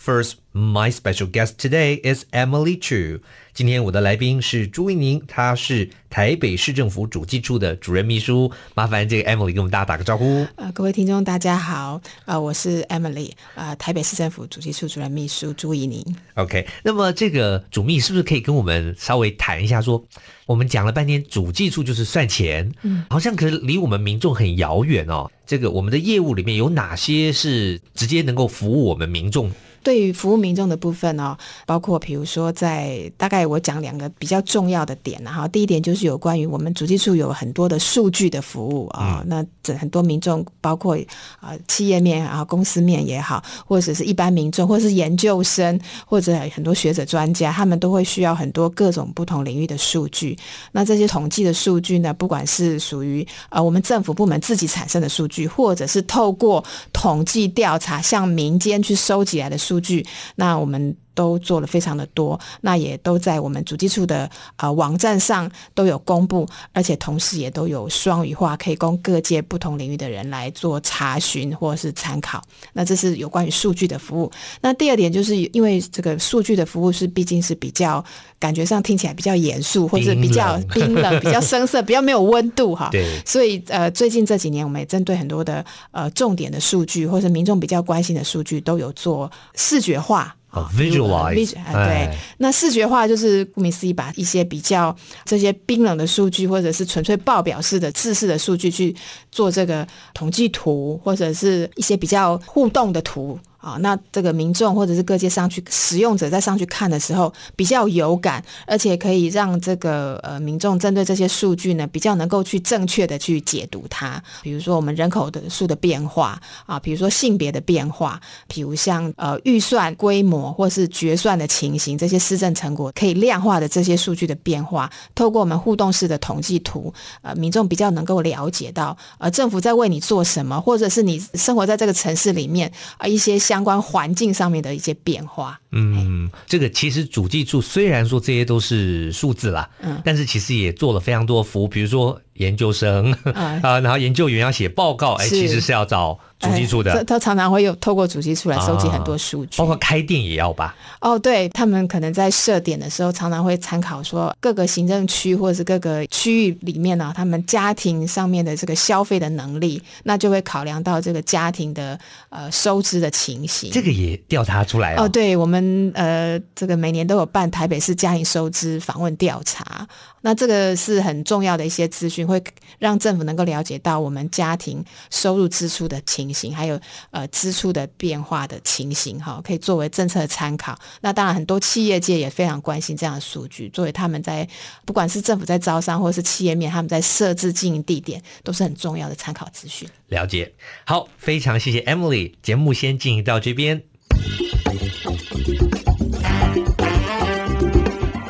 First, my special guest today is Emily Chu. 今天我的来宾是朱怡宁，她是台北市政府主计处的主任秘书。麻烦这个 Emily 跟我们大家打个招呼。呃，各位听众大家好，呃，我是 Emily，呃，台北市政府主计处主任秘书朱怡宁。OK，那么这个主秘是不是可以跟我们稍微谈一下说，说我们讲了半天主计处就是算钱，嗯，好像可是离我们民众很遥远哦。这个我们的业务里面有哪些是直接能够服务我们民众？对于服务民众的部分哦，包括比如说在大概我讲两个比较重要的点，然后第一点就是有关于我们主计处有很多的数据的服务啊、哦嗯，那这很多民众包括啊企业面啊公司面也好，或者是一般民众，或者是研究生，或者很多学者专家，他们都会需要很多各种不同领域的数据。那这些统计的数据呢，不管是属于呃我们政府部门自己产生的数据，或者是透过统计调查向民间去收集来的数数据，那我们。都做了非常的多，那也都在我们主机处的呃网站上都有公布，而且同时也都有双语化，可以供各界不同领域的人来做查询或是参考。那这是有关于数据的服务。那第二点就是因为这个数据的服务是毕竟是比较感觉上听起来比较严肃，或者比较冰冷、比较生涩、比较没有温度哈。对。所以呃最近这几年我们也针对很多的呃重点的数据，或是民众比较关心的数据，都有做视觉化。Oh, visualize，对，那视觉化就是顾名思义，把一些比较这些冰冷的数据，或者是纯粹报表式的制式的数据去做这个统计图，或者是一些比较互动的图。啊，那这个民众或者是各界上去使用者在上去看的时候比较有感，而且可以让这个呃民众针对这些数据呢比较能够去正确的去解读它。比如说我们人口的数的变化啊，比如说性别的变化，比如像呃预算规模或是决算的情形，这些施政成果可以量化的这些数据的变化，透过我们互动式的统计图，呃，民众比较能够了解到呃政府在为你做什么，或者是你生活在这个城市里面啊、一些。相关环境上面的一些变化，嗯，这个其实主计处虽然说这些都是数字啦，嗯，但是其实也做了非常多服务，比如说研究生啊、嗯，然后研究员要写报告，哎，其实是要找。主机处的，他、哎、常常会有透过主机处来收集很多数据，包括开店也要吧？哦，对，他们可能在设点的时候，常常会参考说各个行政区或者是各个区域里面呢、啊，他们家庭上面的这个消费的能力，那就会考量到这个家庭的呃收支的情形。这个也调查出来哦。哦，对，我们呃这个每年都有办台北市家庭收支访问调查。那这个是很重要的一些资讯，会让政府能够了解到我们家庭收入支出的情形，还有呃支出的变化的情形，哈，可以作为政策参考。那当然，很多企业界也非常关心这样的数据，作为他们在不管是政府在招商，或者是企业面，他们在设置经营地点，都是很重要的参考资讯。了解，好，非常谢谢 Emily，节目先进行到这边。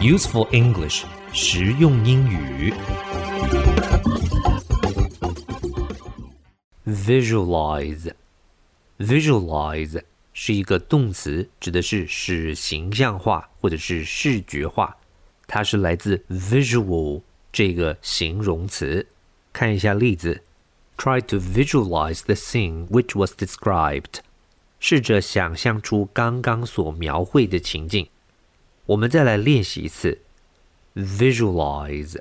Useful English。实用英语，visualize，visualize 是一个动词，指的是使形象化或者是视觉化。它是来自 visual 这个形容词。看一下例子：Try to visualize the scene which was described。试着想象出刚刚所描绘的情境。我们再来练习一次。Visualize.